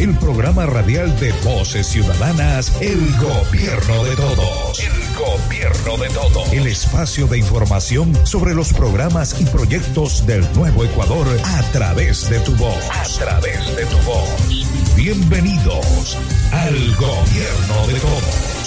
El programa radial de Voces Ciudadanas, El Gobierno de Todos. El Gobierno de Todos. El espacio de información sobre los programas y proyectos del Nuevo Ecuador a través de tu voz. A través de tu voz. Bienvenidos al Gobierno de Todos.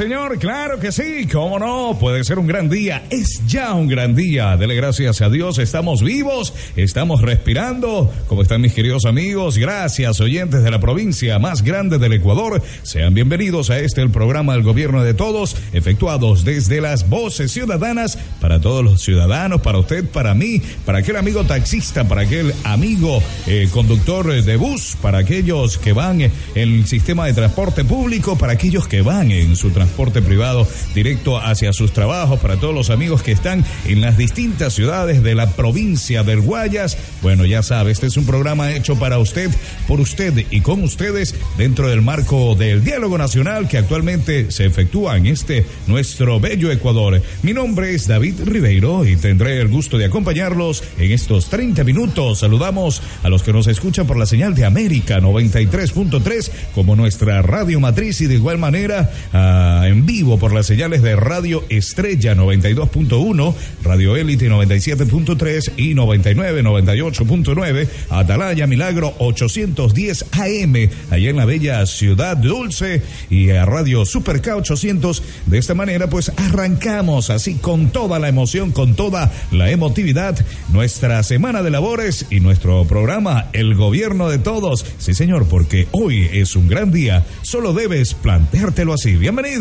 Señor, claro que sí, cómo no, puede ser un gran día, es ya un gran día, dele gracias a Dios, estamos vivos, estamos respirando, ¿cómo están mis queridos amigos? Gracias, oyentes de la provincia más grande del Ecuador, sean bienvenidos a este, el programa del gobierno de todos, efectuados desde las voces ciudadanas, para todos los ciudadanos, para usted, para mí, para aquel amigo taxista, para aquel amigo eh, conductor de bus, para aquellos que van en el sistema de transporte público, para aquellos que van en su transporte privado directo hacia sus trabajos, para todos los amigos que están en las distintas ciudades de la provincia del Guayas. Bueno, ya sabe, este es un programa hecho para usted, por usted y con ustedes dentro del marco del diálogo nacional que actualmente se efectúa en este nuestro bello Ecuador. Mi nombre es David Ribeiro y tendré el gusto de acompañarlos en estos 30 minutos. Saludamos a los que nos escuchan por la señal de América 93.3 como nuestra radio matriz y de igual manera a en vivo por las señales de Radio Estrella 92.1, Radio Élite 97.3 y 99 98.9, Atalaya Milagro 810 AM, allá en la bella ciudad dulce y a Radio Super K 800. De esta manera, pues arrancamos así con toda la emoción, con toda la emotividad, nuestra semana de labores y nuestro programa El Gobierno de Todos. Sí, señor, porque hoy es un gran día. Solo debes planteártelo así. Bienvenido.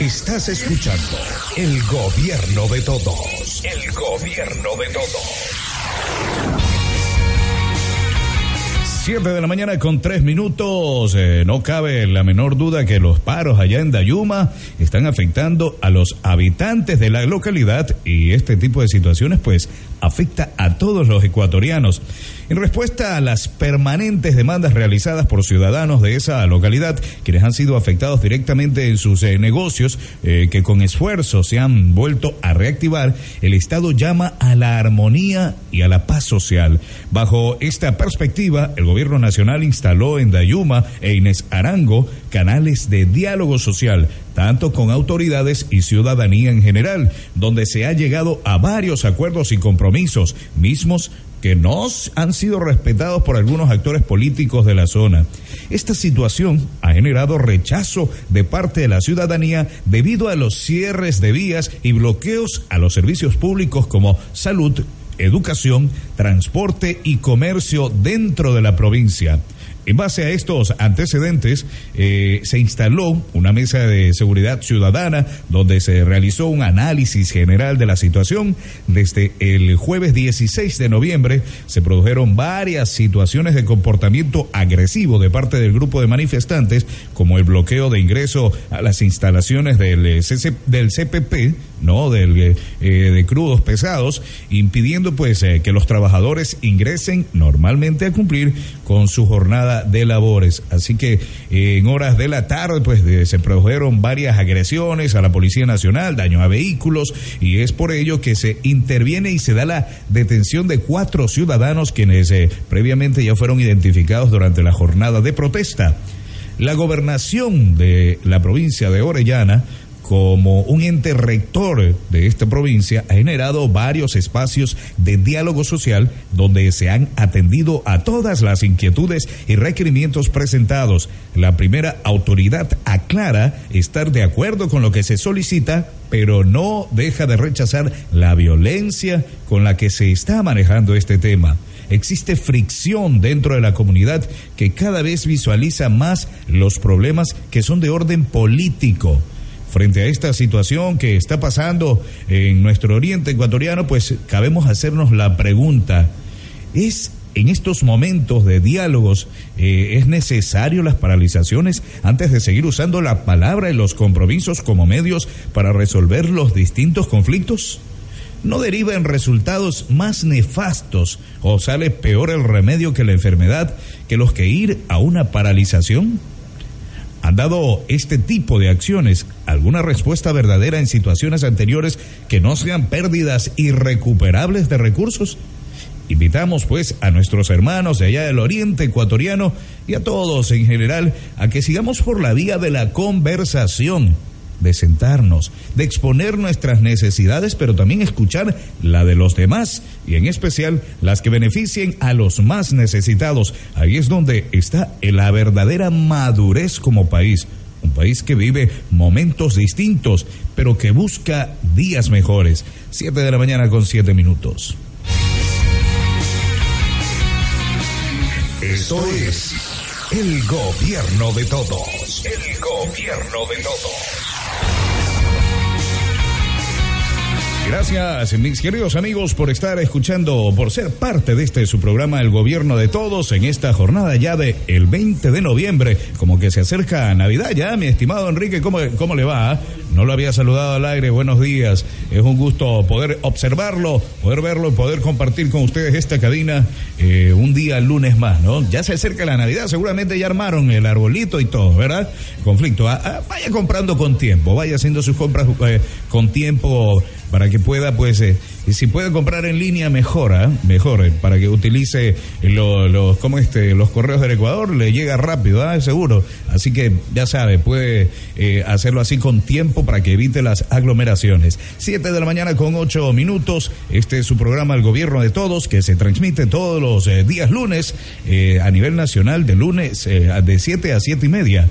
Estás escuchando el gobierno de todos. El gobierno de todos. Siete de la mañana con tres minutos. Eh, no cabe la menor duda que los paros allá en Dayuma están afectando a los habitantes de la localidad y este tipo de situaciones pues afecta a todos los ecuatorianos. En respuesta a las permanentes demandas realizadas por ciudadanos de esa localidad, quienes han sido afectados directamente en sus eh, negocios, eh, que con esfuerzo se han vuelto a reactivar, el Estado llama a la armonía y a la paz social. Bajo esta perspectiva, el gobierno nacional instaló en Dayuma e Inés Arango canales de diálogo social, tanto con autoridades y ciudadanía en general, donde se ha llegado a varios acuerdos y compromisos mismos que no han sido respetados por algunos actores políticos de la zona. Esta situación ha generado rechazo de parte de la ciudadanía debido a los cierres de vías y bloqueos a los servicios públicos como salud, educación, transporte y comercio dentro de la provincia. En base a estos antecedentes, eh, se instaló una mesa de seguridad ciudadana donde se realizó un análisis general de la situación. Desde el jueves 16 de noviembre se produjeron varias situaciones de comportamiento agresivo de parte del grupo de manifestantes, como el bloqueo de ingreso a las instalaciones del, eh, del CPP, ¿no? Del, eh, de crudos pesados, impidiendo pues que los trabajadores ingresen normalmente a cumplir con su jornada de labores. Así que eh, en horas de la tarde, pues se produjeron varias agresiones a la Policía Nacional, daño a vehículos, y es por ello que se interviene y se da la detención de cuatro ciudadanos quienes eh, previamente ya fueron identificados durante la jornada de protesta. La gobernación de la provincia de Orellana como un ente rector de esta provincia, ha generado varios espacios de diálogo social donde se han atendido a todas las inquietudes y requerimientos presentados. La primera autoridad aclara estar de acuerdo con lo que se solicita, pero no deja de rechazar la violencia con la que se está manejando este tema existe fricción dentro de la comunidad que cada vez visualiza más los problemas que son de orden político frente a esta situación que está pasando en nuestro oriente ecuatoriano, pues cabemos hacernos la pregunta, ¿es en estos momentos de diálogos eh, es necesario las paralizaciones antes de seguir usando la palabra y los compromisos como medios para resolver los distintos conflictos? ¿No deriva en resultados más nefastos o sale peor el remedio que la enfermedad que los que ir a una paralización? ¿Han dado este tipo de acciones alguna respuesta verdadera en situaciones anteriores que no sean pérdidas irrecuperables de recursos? Invitamos pues a nuestros hermanos de allá del oriente ecuatoriano y a todos en general a que sigamos por la vía de la conversación de sentarnos, de exponer nuestras necesidades, pero también escuchar la de los demás y en especial las que beneficien a los más necesitados. Ahí es donde está la verdadera madurez como país. Un país que vive momentos distintos, pero que busca días mejores. Siete de la mañana con siete minutos. Esto es el gobierno de todos. El gobierno de todos. Gracias, mis queridos amigos, por estar escuchando, por ser parte de este su programa El Gobierno de Todos en esta jornada ya de el 20 de noviembre, como que se acerca a Navidad ya, mi estimado Enrique, ¿cómo, cómo le va? No lo había saludado al aire, buenos días. Es un gusto poder observarlo, poder verlo poder compartir con ustedes esta cadena eh, un día lunes más, ¿no? Ya se acerca la Navidad, seguramente ya armaron el arbolito y todo, ¿verdad? Conflicto. Ah, ah, vaya comprando con tiempo, vaya haciendo sus compras eh, con tiempo para que pueda, pues, eh, si puede comprar en línea, mejora, mejor, para que utilice los, como este, los correos del Ecuador, le llega rápido, ¿ah? seguro. Así que ya sabe, puede eh, hacerlo así con tiempo para que evite las aglomeraciones. Siete de la mañana con ocho minutos. Este es su programa El Gobierno de Todos, que se transmite todos los eh, días lunes a nivel nacional, de lunes de siete a siete y media.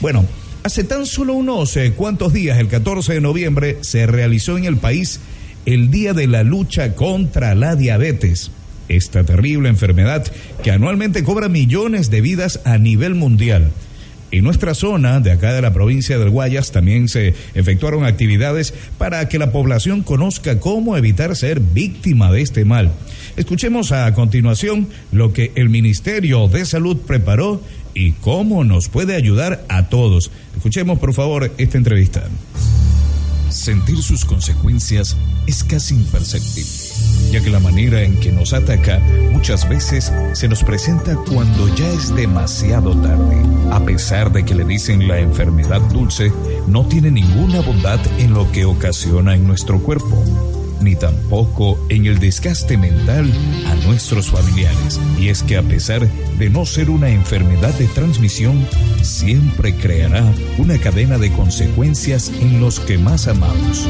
Bueno, Hace tan solo unos eh, cuantos días, el 14 de noviembre, se realizó en el país el Día de la Lucha contra la Diabetes, esta terrible enfermedad que anualmente cobra millones de vidas a nivel mundial. En nuestra zona, de acá de la provincia del Guayas, también se efectuaron actividades para que la población conozca cómo evitar ser víctima de este mal. Escuchemos a continuación lo que el Ministerio de Salud preparó y cómo nos puede ayudar a todos. Escuchemos por favor esta entrevista. Sentir sus consecuencias es casi imperceptible, ya que la manera en que nos ataca muchas veces se nos presenta cuando ya es demasiado tarde. A pesar de que le dicen la enfermedad dulce, no tiene ninguna bondad en lo que ocasiona en nuestro cuerpo ni tampoco en el desgaste mental a nuestros familiares. Y es que a pesar de no ser una enfermedad de transmisión, siempre creará una cadena de consecuencias en los que más amamos.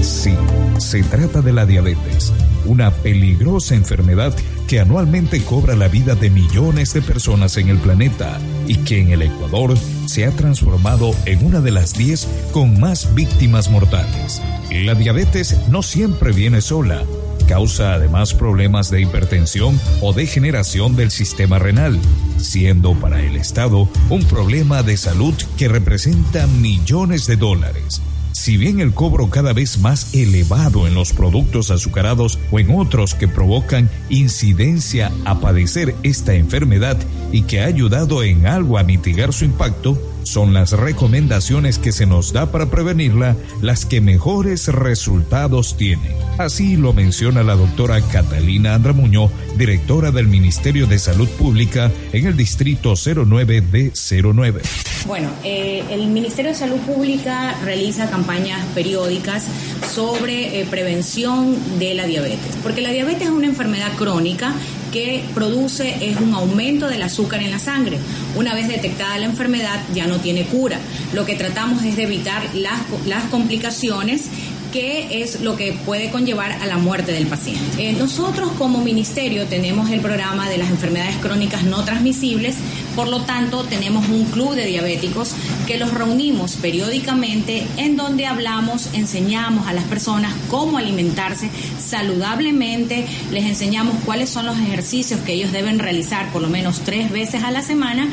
Sí, se trata de la diabetes, una peligrosa enfermedad que anualmente cobra la vida de millones de personas en el planeta y que en el Ecuador se ha transformado en una de las 10 con más víctimas mortales. La diabetes no siempre viene sola causa además problemas de hipertensión o degeneración del sistema renal, siendo para el Estado un problema de salud que representa millones de dólares. Si bien el cobro cada vez más elevado en los productos azucarados o en otros que provocan incidencia a padecer esta enfermedad y que ha ayudado en algo a mitigar su impacto, son las recomendaciones que se nos da para prevenirla las que mejores resultados tienen. Así lo menciona la doctora Catalina Andramuño, directora del Ministerio de Salud Pública en el Distrito 09 de 09. Bueno, eh, el Ministerio de Salud Pública realiza campañas periódicas sobre eh, prevención de la diabetes, porque la diabetes es una enfermedad crónica que produce es un aumento del azúcar en la sangre. Una vez detectada la enfermedad ya no tiene cura. Lo que tratamos es de evitar las, las complicaciones que es lo que puede conllevar a la muerte del paciente. Eh, nosotros como ministerio tenemos el programa de las enfermedades crónicas no transmisibles, por lo tanto tenemos un club de diabéticos que los reunimos periódicamente en donde hablamos, enseñamos a las personas cómo alimentarse saludablemente, les enseñamos cuáles son los ejercicios que ellos deben realizar por lo menos tres veces a la semana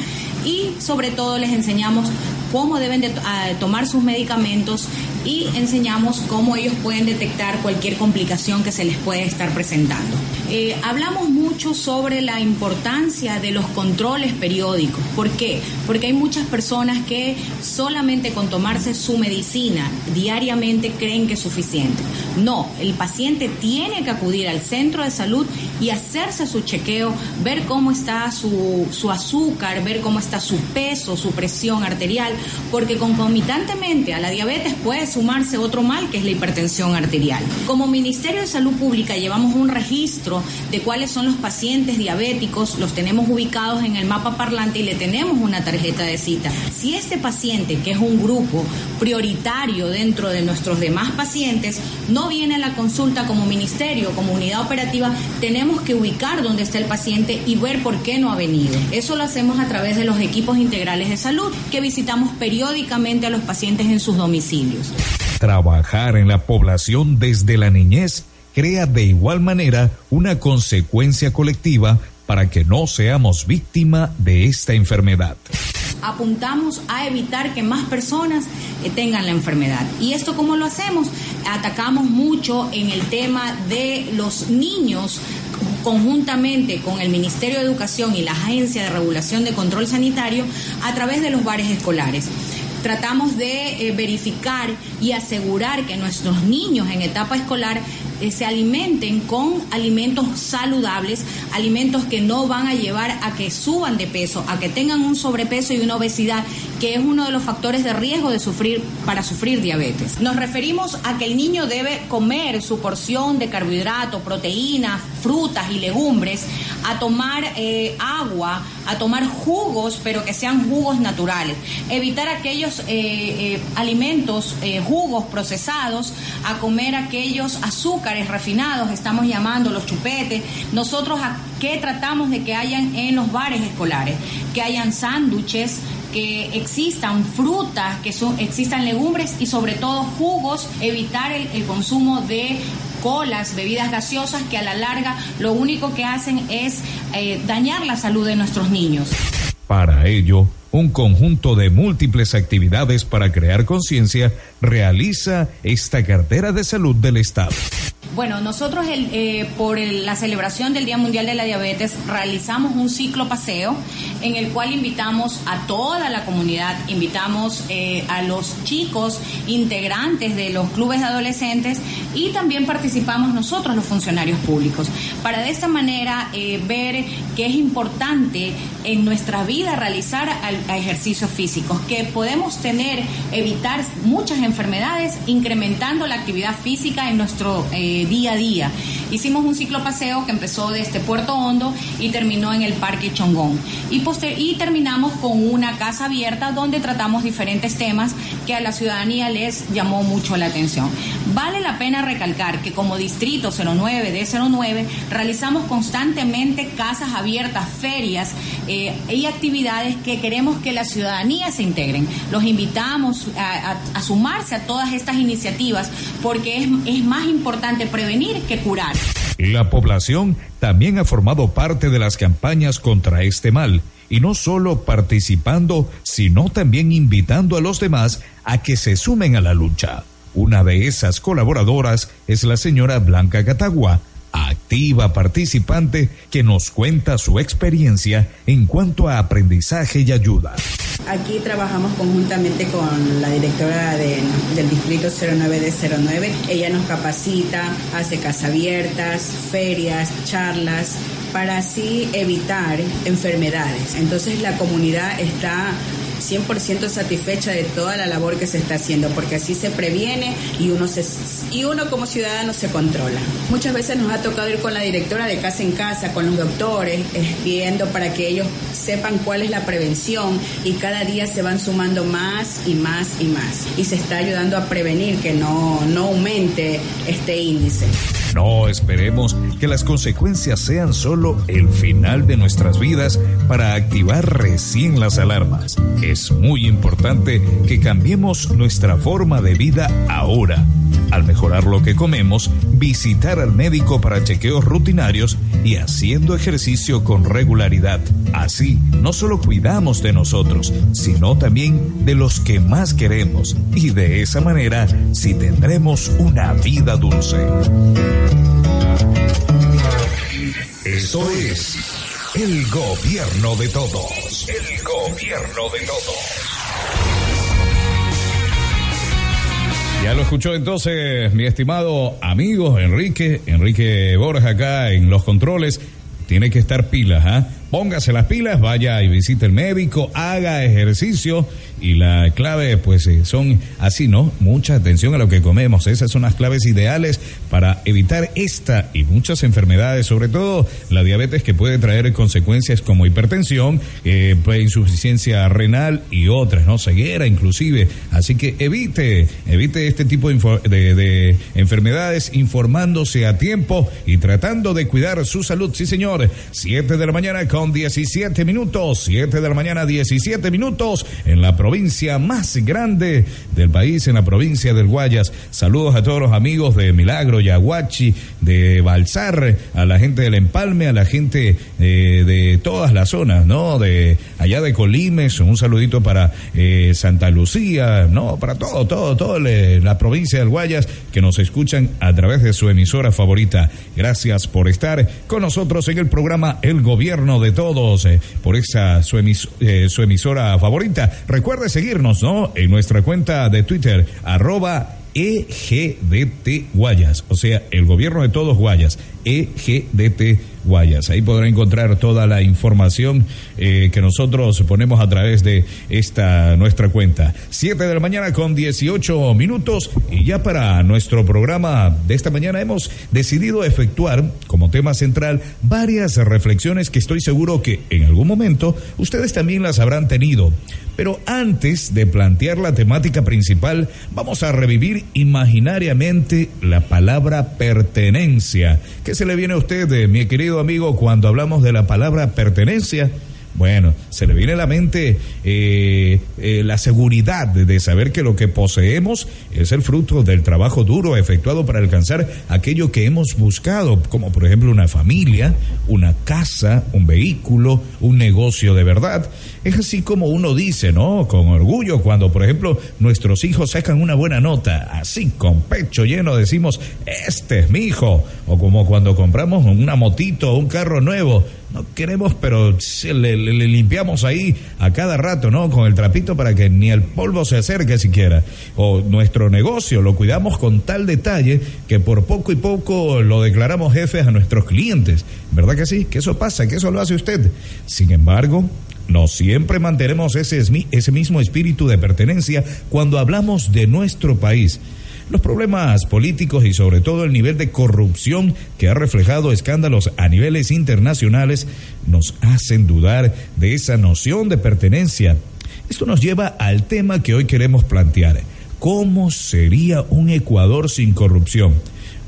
y sobre todo les enseñamos cómo deben de, tomar sus medicamentos y enseñamos cómo ellos pueden detectar cualquier complicación que se les puede estar presentando. Eh, hablamos mucho sobre la importancia de los controles periódicos. ¿Por qué? Porque hay muchas personas que solamente con tomarse su medicina diariamente creen que es suficiente. No, el paciente tiene que acudir al centro de salud y hacerse su chequeo, ver cómo está su, su azúcar, ver cómo está su peso, su presión arterial, porque concomitantemente a la diabetes puede sumarse otro mal que es la hipertensión arterial. Como Ministerio de Salud Pública llevamos un registro de cuáles son los pacientes diabéticos, los tenemos ubicados en el mapa parlante y le tenemos una tarjeta de cita. Si este paciente, que es un grupo prioritario dentro de nuestros demás pacientes, no viene a la consulta como ministerio, como unidad operativa, tenemos que ubicar dónde está el paciente y ver por qué no ha venido. Eso lo hacemos a través de los equipos integrales de salud que visitamos periódicamente a los pacientes en sus domicilios. Trabajar en la población desde la niñez crea de igual manera una consecuencia colectiva para que no seamos víctima de esta enfermedad. Apuntamos a evitar que más personas eh, tengan la enfermedad. ¿Y esto cómo lo hacemos? Atacamos mucho en el tema de los niños conjuntamente con el Ministerio de Educación y la Agencia de Regulación de Control Sanitario a través de los bares escolares tratamos de eh, verificar y asegurar que nuestros niños en etapa escolar eh, se alimenten con alimentos saludables, alimentos que no van a llevar a que suban de peso, a que tengan un sobrepeso y una obesidad, que es uno de los factores de riesgo de sufrir para sufrir diabetes. Nos referimos a que el niño debe comer su porción de carbohidratos, proteínas, frutas y legumbres, a tomar eh, agua, a tomar jugos, pero que sean jugos naturales. Evitar aquellos eh, alimentos, jugos procesados, a comer aquellos azúcares refinados, estamos llamando los chupetes. Nosotros a qué tratamos de que hayan en los bares escolares, que hayan sándwiches, que existan frutas, que son, existan legumbres y sobre todo jugos, evitar el, consumo de colas, bebidas gaseosas que a la larga lo único que hacen es eh, dañar la salud de nuestros niños. Para ello, un conjunto de múltiples actividades para crear conciencia realiza esta cartera de salud del Estado. Bueno, nosotros eh, por la celebración del Día Mundial de la Diabetes realizamos un ciclo paseo en el cual invitamos a toda la comunidad, invitamos eh, a los chicos integrantes de los clubes de adolescentes y también participamos nosotros los funcionarios públicos para de esta manera eh, ver que es importante en nuestra vida realizar ejercicios físicos, que podemos tener, evitar muchas enfermedades incrementando la actividad física en nuestro día a día. Hicimos un ciclo paseo que empezó desde Puerto Hondo y terminó en el Parque Chongón. Y, y terminamos con una casa abierta donde tratamos diferentes temas que a la ciudadanía les llamó mucho la atención. Vale la pena recalcar que como Distrito 09 de 09 realizamos constantemente casas abiertas, ferias eh, y actividades que queremos que la ciudadanía se integren. Los invitamos a, sumarse a todas estas iniciativas porque es, es más importante prevenir que curar. La población también ha formado parte de las campañas contra este mal y no solo participando, sino también invitando a los demás a que se sumen a la lucha. Una de esas colaboradoras es la señora Blanca Catagua, activa participante que nos cuenta su experiencia en cuanto a aprendizaje y ayuda. Aquí trabajamos conjuntamente con la directora del distrito 09 de 09. Ella nos capacita, hace casas abiertas, ferias, charlas, para así evitar enfermedades. Entonces la comunidad está 100% satisfecha de toda la labor que se está haciendo, porque así se previene y uno, se, y uno como ciudadano se controla. Muchas veces nos ha tocado ir con la directora de casa en casa, con los doctores, viendo para que ellos sepan cuál es la prevención y cada día se van sumando más y más y más. Y se está ayudando a prevenir que no, no aumente este índice. No esperemos que las consecuencias sean solo el final de nuestras vidas para activar recién las alarmas. Es muy importante que cambiemos nuestra forma de vida ahora. Al mejorar lo que comemos, visitar al médico para chequeos rutinarios y haciendo ejercicio con regularidad. Así, no solo cuidamos de nosotros, sino también de los que más queremos. Y de esa manera, sí tendremos una vida dulce. Eso es el gobierno de todos. El gobierno de todos. Ya lo escuchó entonces mi estimado amigo Enrique, Enrique Borja acá en los controles. Tiene que estar pilas, ¿ah? Póngase las pilas, vaya y visite el médico, haga ejercicio y la clave pues eh, son así, ¿no? Mucha atención a lo que comemos. Esas son las claves ideales para evitar esta y muchas enfermedades, sobre todo la diabetes que puede traer consecuencias como hipertensión, eh, insuficiencia renal y otras, ¿no? Ceguera inclusive. Así que evite, evite este tipo de, de enfermedades informándose a tiempo y tratando de cuidar su salud. Sí, señor. Siete de la mañana con 17 minutos. Siete de la mañana, 17 minutos en la provincia más grande del país, en la provincia del Guayas. Saludos a todos los amigos de Milagro, Yaguachi, de Balsar, a la gente del Empalme, a la gente de, de todas las zonas, ¿no? De allá de Colimes, un saludito para eh, Santa Lucía, ¿no? Para todo, todo, todo la provincia del Guayas que nos escuchan a través de su emisora favorita. Gracias por estar con nosotros en el programa El Gobierno de Todos, eh, por esa su, eh, su emisora favorita. Recuerde seguirnos, ¿no? En nuestra cuenta de Twitter, arroba EGDT Guayas, o sea, el gobierno de todos Guayas, EGDT Guayas. Ahí podrá encontrar toda la información eh, que nosotros ponemos a través de esta nuestra cuenta. Siete de la mañana con 18 minutos y ya para nuestro programa de esta mañana hemos decidido efectuar como tema central varias reflexiones que estoy seguro que en algún momento ustedes también las habrán tenido. Pero antes de plantear la temática principal, vamos a revivir imaginariamente la palabra pertenencia. ¿Qué se le viene a usted, eh, mi querido amigo, cuando hablamos de la palabra pertenencia? Bueno, se le viene a la mente eh, eh, la seguridad de saber que lo que poseemos es el fruto del trabajo duro efectuado para alcanzar aquello que hemos buscado, como por ejemplo una familia, una casa, un vehículo, un negocio de verdad. Es así como uno dice, ¿no? Con orgullo cuando, por ejemplo, nuestros hijos sacan una buena nota, así con pecho lleno decimos, este es mi hijo. O como cuando compramos una motito o un carro nuevo, no queremos, pero le, limpiamos ahí a cada rato, ¿no? Con el trapito para que ni el polvo se acerque siquiera. O nuestro negocio lo cuidamos con tal detalle que por poco y poco lo declaramos jefes a nuestros clientes. ¿Verdad que sí? Que eso pasa, que eso lo hace usted. Sin embargo, no siempre mantenemos ese, ese mismo espíritu de pertenencia cuando hablamos de nuestro país. Los problemas políticos y sobre todo el nivel de corrupción que ha reflejado escándalos a niveles internacionales nos hacen dudar de esa noción de pertenencia. Esto nos lleva al tema que hoy queremos plantear. ¿Cómo sería un Ecuador sin corrupción?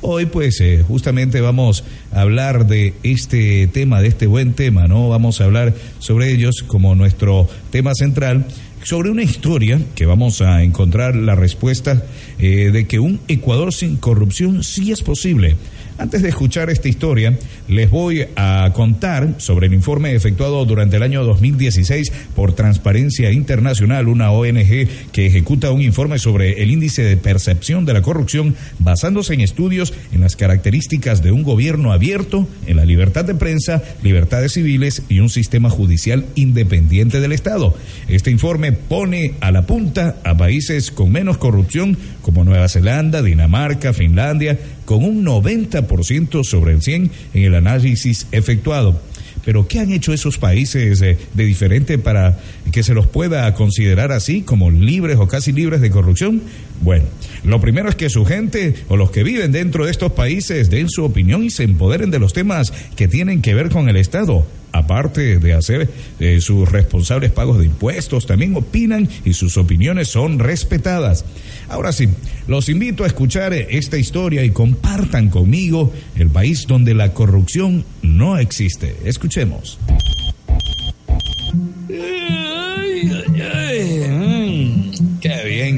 Hoy pues eh, justamente vamos a hablar de este tema, de este buen tema, ¿no? Vamos a hablar sobre ellos como nuestro tema central sobre una historia que vamos a encontrar la respuesta eh, de que un Ecuador sin corrupción sí es posible. Antes de escuchar esta historia, les voy a contar sobre el informe efectuado durante el año 2016 por Transparencia Internacional, una ONG que ejecuta un informe sobre el índice de percepción de la corrupción basándose en estudios en las características de un gobierno abierto, en la libertad de prensa, libertades civiles y un sistema judicial independiente del Estado. Este informe pone a la punta a países con menos corrupción como Nueva Zelanda, Dinamarca, Finlandia, con un 90% sobre el 100 en el análisis efectuado. Pero ¿qué han hecho esos países eh, de diferente para que se los pueda considerar así como libres o casi libres de corrupción? Bueno, lo primero es que su gente o los que viven dentro de estos países den su opinión y se empoderen de los temas que tienen que ver con el Estado aparte de hacer eh, sus responsables pagos de impuestos, también opinan y sus opiniones son respetadas. Ahora sí, los invito a escuchar esta historia y compartan conmigo el país donde la corrupción no existe. Escuchemos.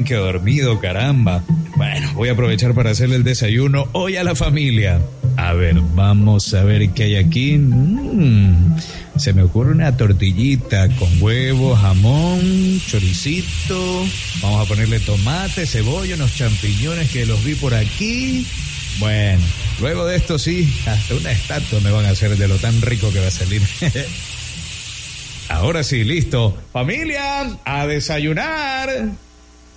Que dormido, caramba. Bueno, voy a aprovechar para hacerle el desayuno hoy a la familia. A ver, vamos a ver qué hay aquí. Mm, se me ocurre una tortillita con huevo, jamón, choricito. Vamos a ponerle tomate, cebolla, unos champiñones que los vi por aquí. Bueno, luego de esto sí, hasta una estatua me van a hacer de lo tan rico que va a salir. Ahora sí, listo. Familia, a desayunar.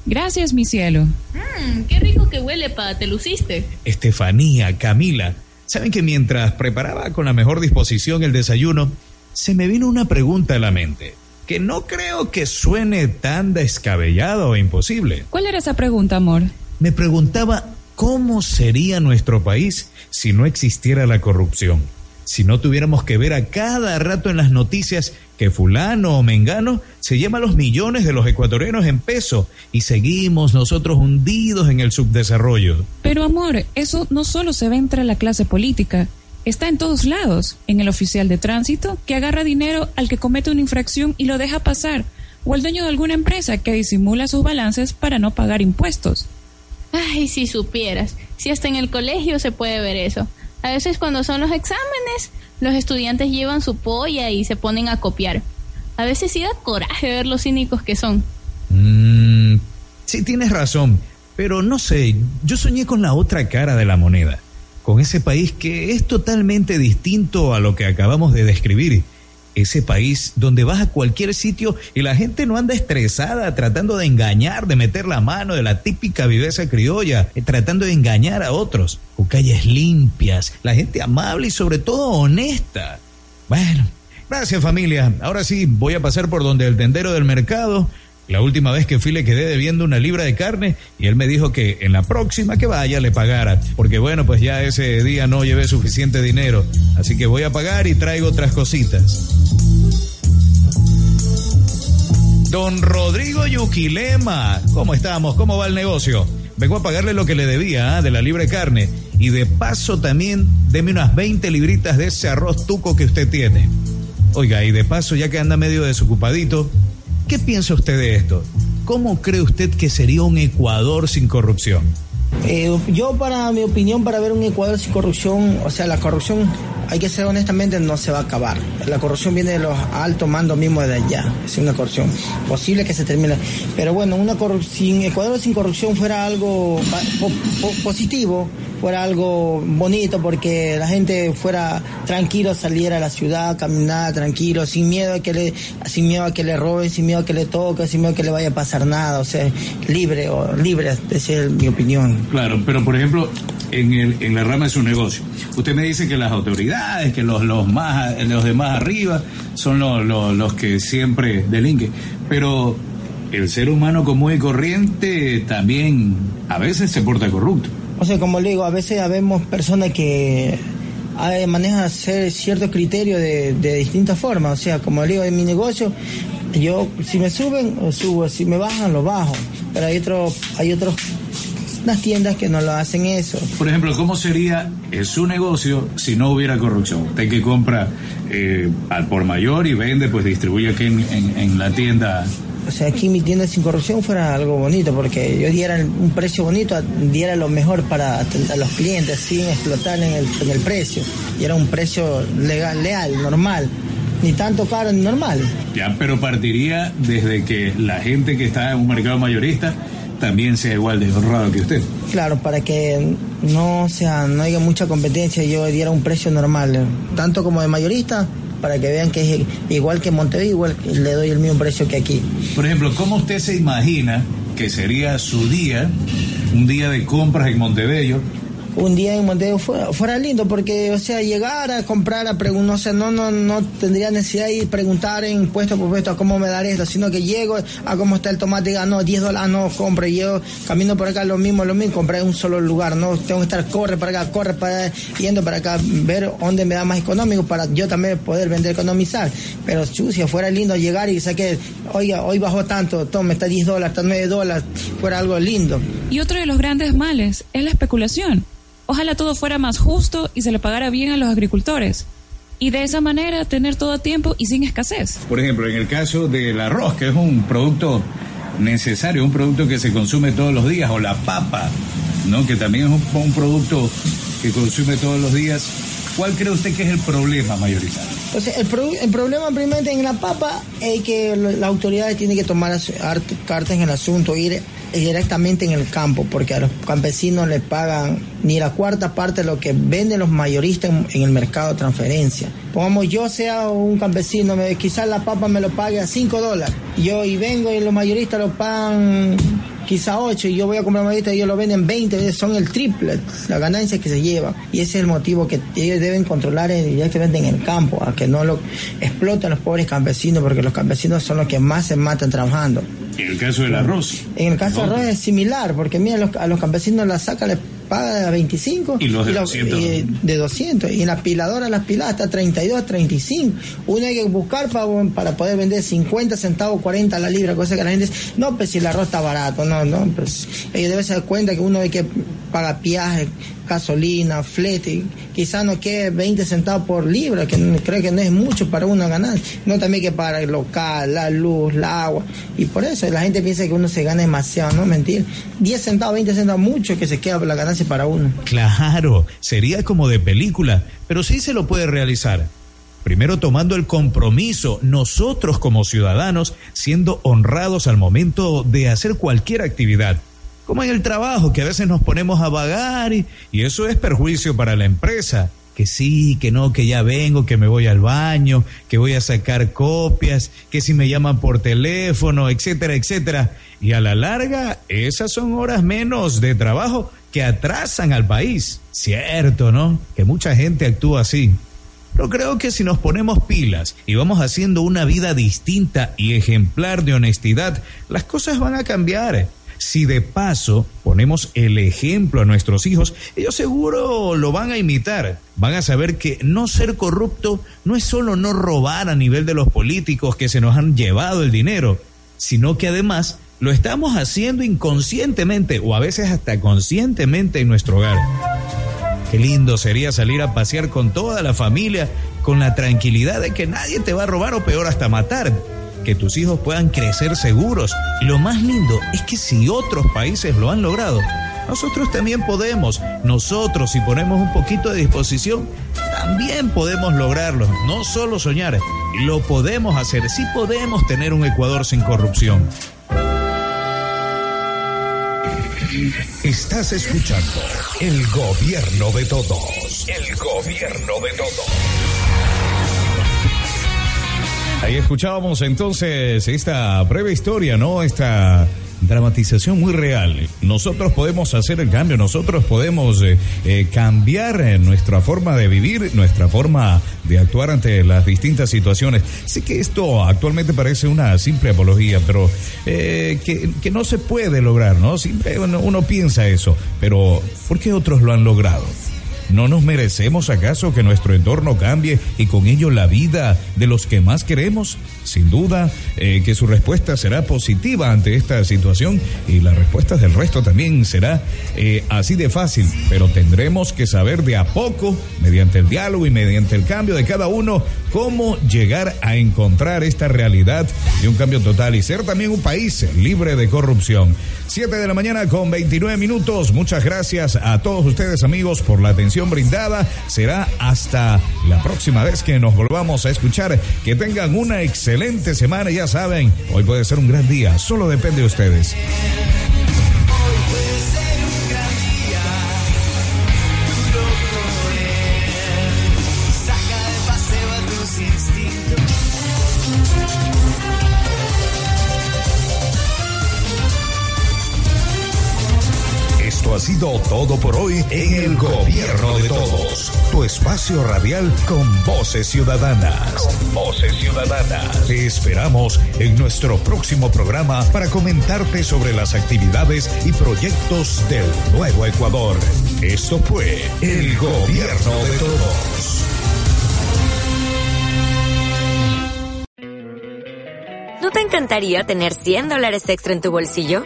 Gracias, mi cielo. Mmm, qué rico que huele, pa, te luciste. Estefanía, Camila, saben que mientras preparaba con la mejor disposición el desayuno, se me vino una pregunta a la mente, que no creo que suene tan descabellado o imposible. ¿Cuál era esa pregunta, amor? Me preguntaba cómo sería nuestro país si no existiera la corrupción, si no tuviéramos que ver a cada rato en las noticias que fulano o mengano se lleva los millones de los ecuatorianos en peso y seguimos nosotros hundidos en el subdesarrollo. Pero amor, eso no solo se ve entre la clase política, está en todos lados, en el oficial de tránsito que agarra dinero al que comete una infracción y lo deja pasar, o el dueño de alguna empresa que disimula sus balances para no pagar impuestos. Ay, si supieras, si hasta en el colegio se puede ver eso. A veces cuando son los exámenes, los estudiantes llevan su polla y se ponen a copiar. A veces sí da coraje ver los cínicos que son. Mm, sí, tienes razón, pero no sé, yo soñé con la otra cara de la moneda, con ese país que es totalmente distinto a lo que acabamos de describir. Ese país donde vas a cualquier sitio y la gente no anda estresada tratando de engañar, de meter la mano de la típica viveza criolla, eh, tratando de engañar a otros. Con calles limpias, la gente amable y sobre todo honesta. Bueno, gracias familia. Ahora sí, voy a pasar por donde el tendero del mercado. La última vez que fui le quedé debiendo una libra de carne y él me dijo que en la próxima que vaya le pagara, porque bueno, pues ya ese día no llevé suficiente dinero, así que voy a pagar y traigo otras cositas. Don Rodrigo Yuquilema, ¿cómo estamos? ¿Cómo va el negocio? Vengo a pagarle lo que le debía ¿ah? de la libre carne y de paso también deme unas 20 libritas de ese arroz tuco que usted tiene. Oiga, y de paso ya que anda medio desocupadito, ¿Qué piensa usted de esto? ¿Cómo cree usted que sería un Ecuador sin corrupción? Eh, yo, para mi opinión, para ver un Ecuador sin corrupción, o sea, la corrupción, hay que ser honestamente, no se va a acabar. La corrupción viene de los altos mandos mismos de allá. Es una corrupción posible que se termine. Pero bueno, una corrupción, Ecuador sin corrupción fuera algo po- po- positivo, fuera algo bonito, porque la gente fuera tranquilo, saliera a la ciudad, caminar tranquilo, sin miedo a que le, sin miedo a que le roben, sin miedo a que le toque, sin miedo a que le vaya a pasar nada. O sea, libre o libre, esa es mi opinión. Claro, pero por ejemplo, en, el, en la rama de su negocio, usted me dice que las autoridades, que los, los, más, los de más arriba son los, los, los que siempre delinquen, pero el ser humano común y corriente también a veces se porta corrupto. O sea, como le digo, a veces habemos personas que eh, manejan hacer ciertos criterios de, de distintas formas. O sea, como le digo, en mi negocio, yo si me suben, lo subo, si me bajan, lo bajo. Pero hay otros, hay otros, unas tiendas que no lo hacen eso. Por ejemplo, ¿cómo sería su negocio si no hubiera corrupción? Usted que compra eh, al por mayor y vende, pues distribuye aquí en- en la tienda o sea, aquí mi tienda sin corrupción fuera algo bonito, porque yo diera un precio bonito, diera lo mejor para a los clientes sin explotar en el, en el precio. Y era un precio legal, leal, normal. Ni tanto caro ni normal. Ya, pero partiría desde que la gente que está en un mercado mayorista también sea igual de honrado que usted. Claro, para que no sea, no haya mucha competencia, yo diera un precio normal, tanto como de mayorista, para que vean que es igual que Montevideo, igual que le doy el mismo precio que aquí. Por ejemplo, ¿cómo usted se imagina que sería su día, un día de compras en Montebello, un día en Montevideo fuera, lindo porque, o sea, llegar a comprar, a preguntar, no, no, no tendría necesidad de preguntar en puesto por puesto a cómo me daré esto, sino que llego a cómo está el tomate diga, no, 10 dólares, no, compre, yo camino por acá lo mismo, lo mismo, compré en un solo lugar, no, tengo que estar, corre para acá, corre para yendo para acá, ver dónde me da más económico para yo también poder vender, economizar. Pero, chucia, fuera lindo llegar y saqué, oiga, hoy bajó tanto, toma, está 10 dólares, está 9 dólares, fuera algo lindo. Y otro de los grandes males es la especulación. Ojalá todo fuera más justo y se le pagara bien a los agricultores. Y de esa manera tener todo a tiempo y sin escasez. Por ejemplo, en el caso del arroz, que es un producto necesario, un producto que se consume todos los días, o la papa, ¿no? que también es un, un producto que consume todos los días. ¿Cuál cree usted que es el problema mayoritario? O el, pro- el problema primeramente en la papa es que las autoridades tienen que tomar as- art- cartas en el asunto, ir directamente en el campo, porque a los campesinos les pagan ni la cuarta parte de lo que venden los mayoristas en, el mercado de transferencia. Pongamos, yo sea un campesino, quizás la papa me lo pague a 5 dólares. Yo y vengo y los mayoristas lo pagan quizá 8 y yo voy a comprar mayorista y ellos lo venden 20, son el triple, la ganancia que se lleva. Y ese es el motivo que ellos deben controlar directamente en el campo, a que no lo exploten los pobres campesinos, porque los campesinos son los que más se matan trabajando. En el caso del arroz. En el caso del arroz es similar, porque mira, los- a los campesinos la saca les paga a 25 Y los de 200. y de 200 y en la piladora las piladas hasta 32, 35. Uno hay que buscar para, para poder vender 50 centavos, 40 la libra, cosa que la gente dice, no, pues si el arroz está barato, no, no, pues ellos deben dar cuenta que uno hay que paga viaje, gasolina, flete, quizás no quede 20 centavos por libra, que creo que no es mucho para uno ganar, no también que para el local, la luz, la agua, y por eso la gente piensa que uno se gana demasiado, no, mentir, 10 centavos, 20 centavos, mucho que se queda la ganancia para uno. Claro, sería como de película, pero sí se lo puede realizar. Primero tomando el compromiso, nosotros como ciudadanos, siendo honrados al momento de hacer cualquier actividad. Como en el trabajo, que a veces nos ponemos a vagar y, y eso es perjuicio para la empresa. Que sí, que no, que ya vengo, que me voy al baño, que voy a sacar copias, que si me llaman por teléfono, etcétera, etcétera. Y a la larga, esas son horas menos de trabajo que atrasan al país. Cierto, ¿no? Que mucha gente actúa así. Pero creo que si nos ponemos pilas y vamos haciendo una vida distinta y ejemplar de honestidad, las cosas van a cambiar. Si de paso ponemos el ejemplo a nuestros hijos, ellos seguro lo van a imitar. Van a saber que no ser corrupto no es solo no robar a nivel de los políticos que se nos han llevado el dinero, sino que además lo estamos haciendo inconscientemente o a veces hasta conscientemente en nuestro hogar. Qué lindo sería salir a pasear con toda la familia con la tranquilidad de que nadie te va a robar o peor hasta matar. Que tus hijos puedan crecer seguros. Lo más lindo es que si otros países lo han logrado, nosotros también podemos. Nosotros, si ponemos un poquito de disposición, también podemos lograrlo. No solo soñar, lo podemos hacer. Sí podemos tener un Ecuador sin corrupción. Estás escuchando el gobierno de todos. El gobierno de todos. Ahí escuchábamos entonces esta breve historia, ¿no? Esta dramatización muy real. Nosotros podemos hacer el cambio, nosotros podemos eh, eh, cambiar nuestra forma de vivir, nuestra forma de actuar ante las distintas situaciones. Sé que esto actualmente parece una simple apología, pero eh, que, que no se puede lograr, ¿no? Siempre uno, uno piensa eso, pero ¿por qué otros lo han logrado? ¿No nos merecemos acaso que nuestro entorno cambie y con ello la vida de los que más queremos? Sin duda eh, que su respuesta será positiva ante esta situación y la respuesta del resto también será eh, así de fácil, pero tendremos que saber de a poco, mediante el diálogo y mediante el cambio de cada uno, cómo llegar a encontrar esta realidad de un cambio total y ser también un país libre de corrupción. 7 de la mañana con 29 minutos. Muchas gracias a todos ustedes amigos por la atención brindada. Será hasta la próxima vez que nos volvamos a escuchar. Que tengan una excelente semana. Ya saben, hoy puede ser un gran día. Solo depende de ustedes. Sido todo por hoy en el Gobierno de Todos. Tu espacio radial con voces ciudadanas. Con voces ciudadanas. Te esperamos en nuestro próximo programa para comentarte sobre las actividades y proyectos del nuevo Ecuador. Esto fue el Gobierno de Todos. ¿No te encantaría tener 100 dólares extra en tu bolsillo?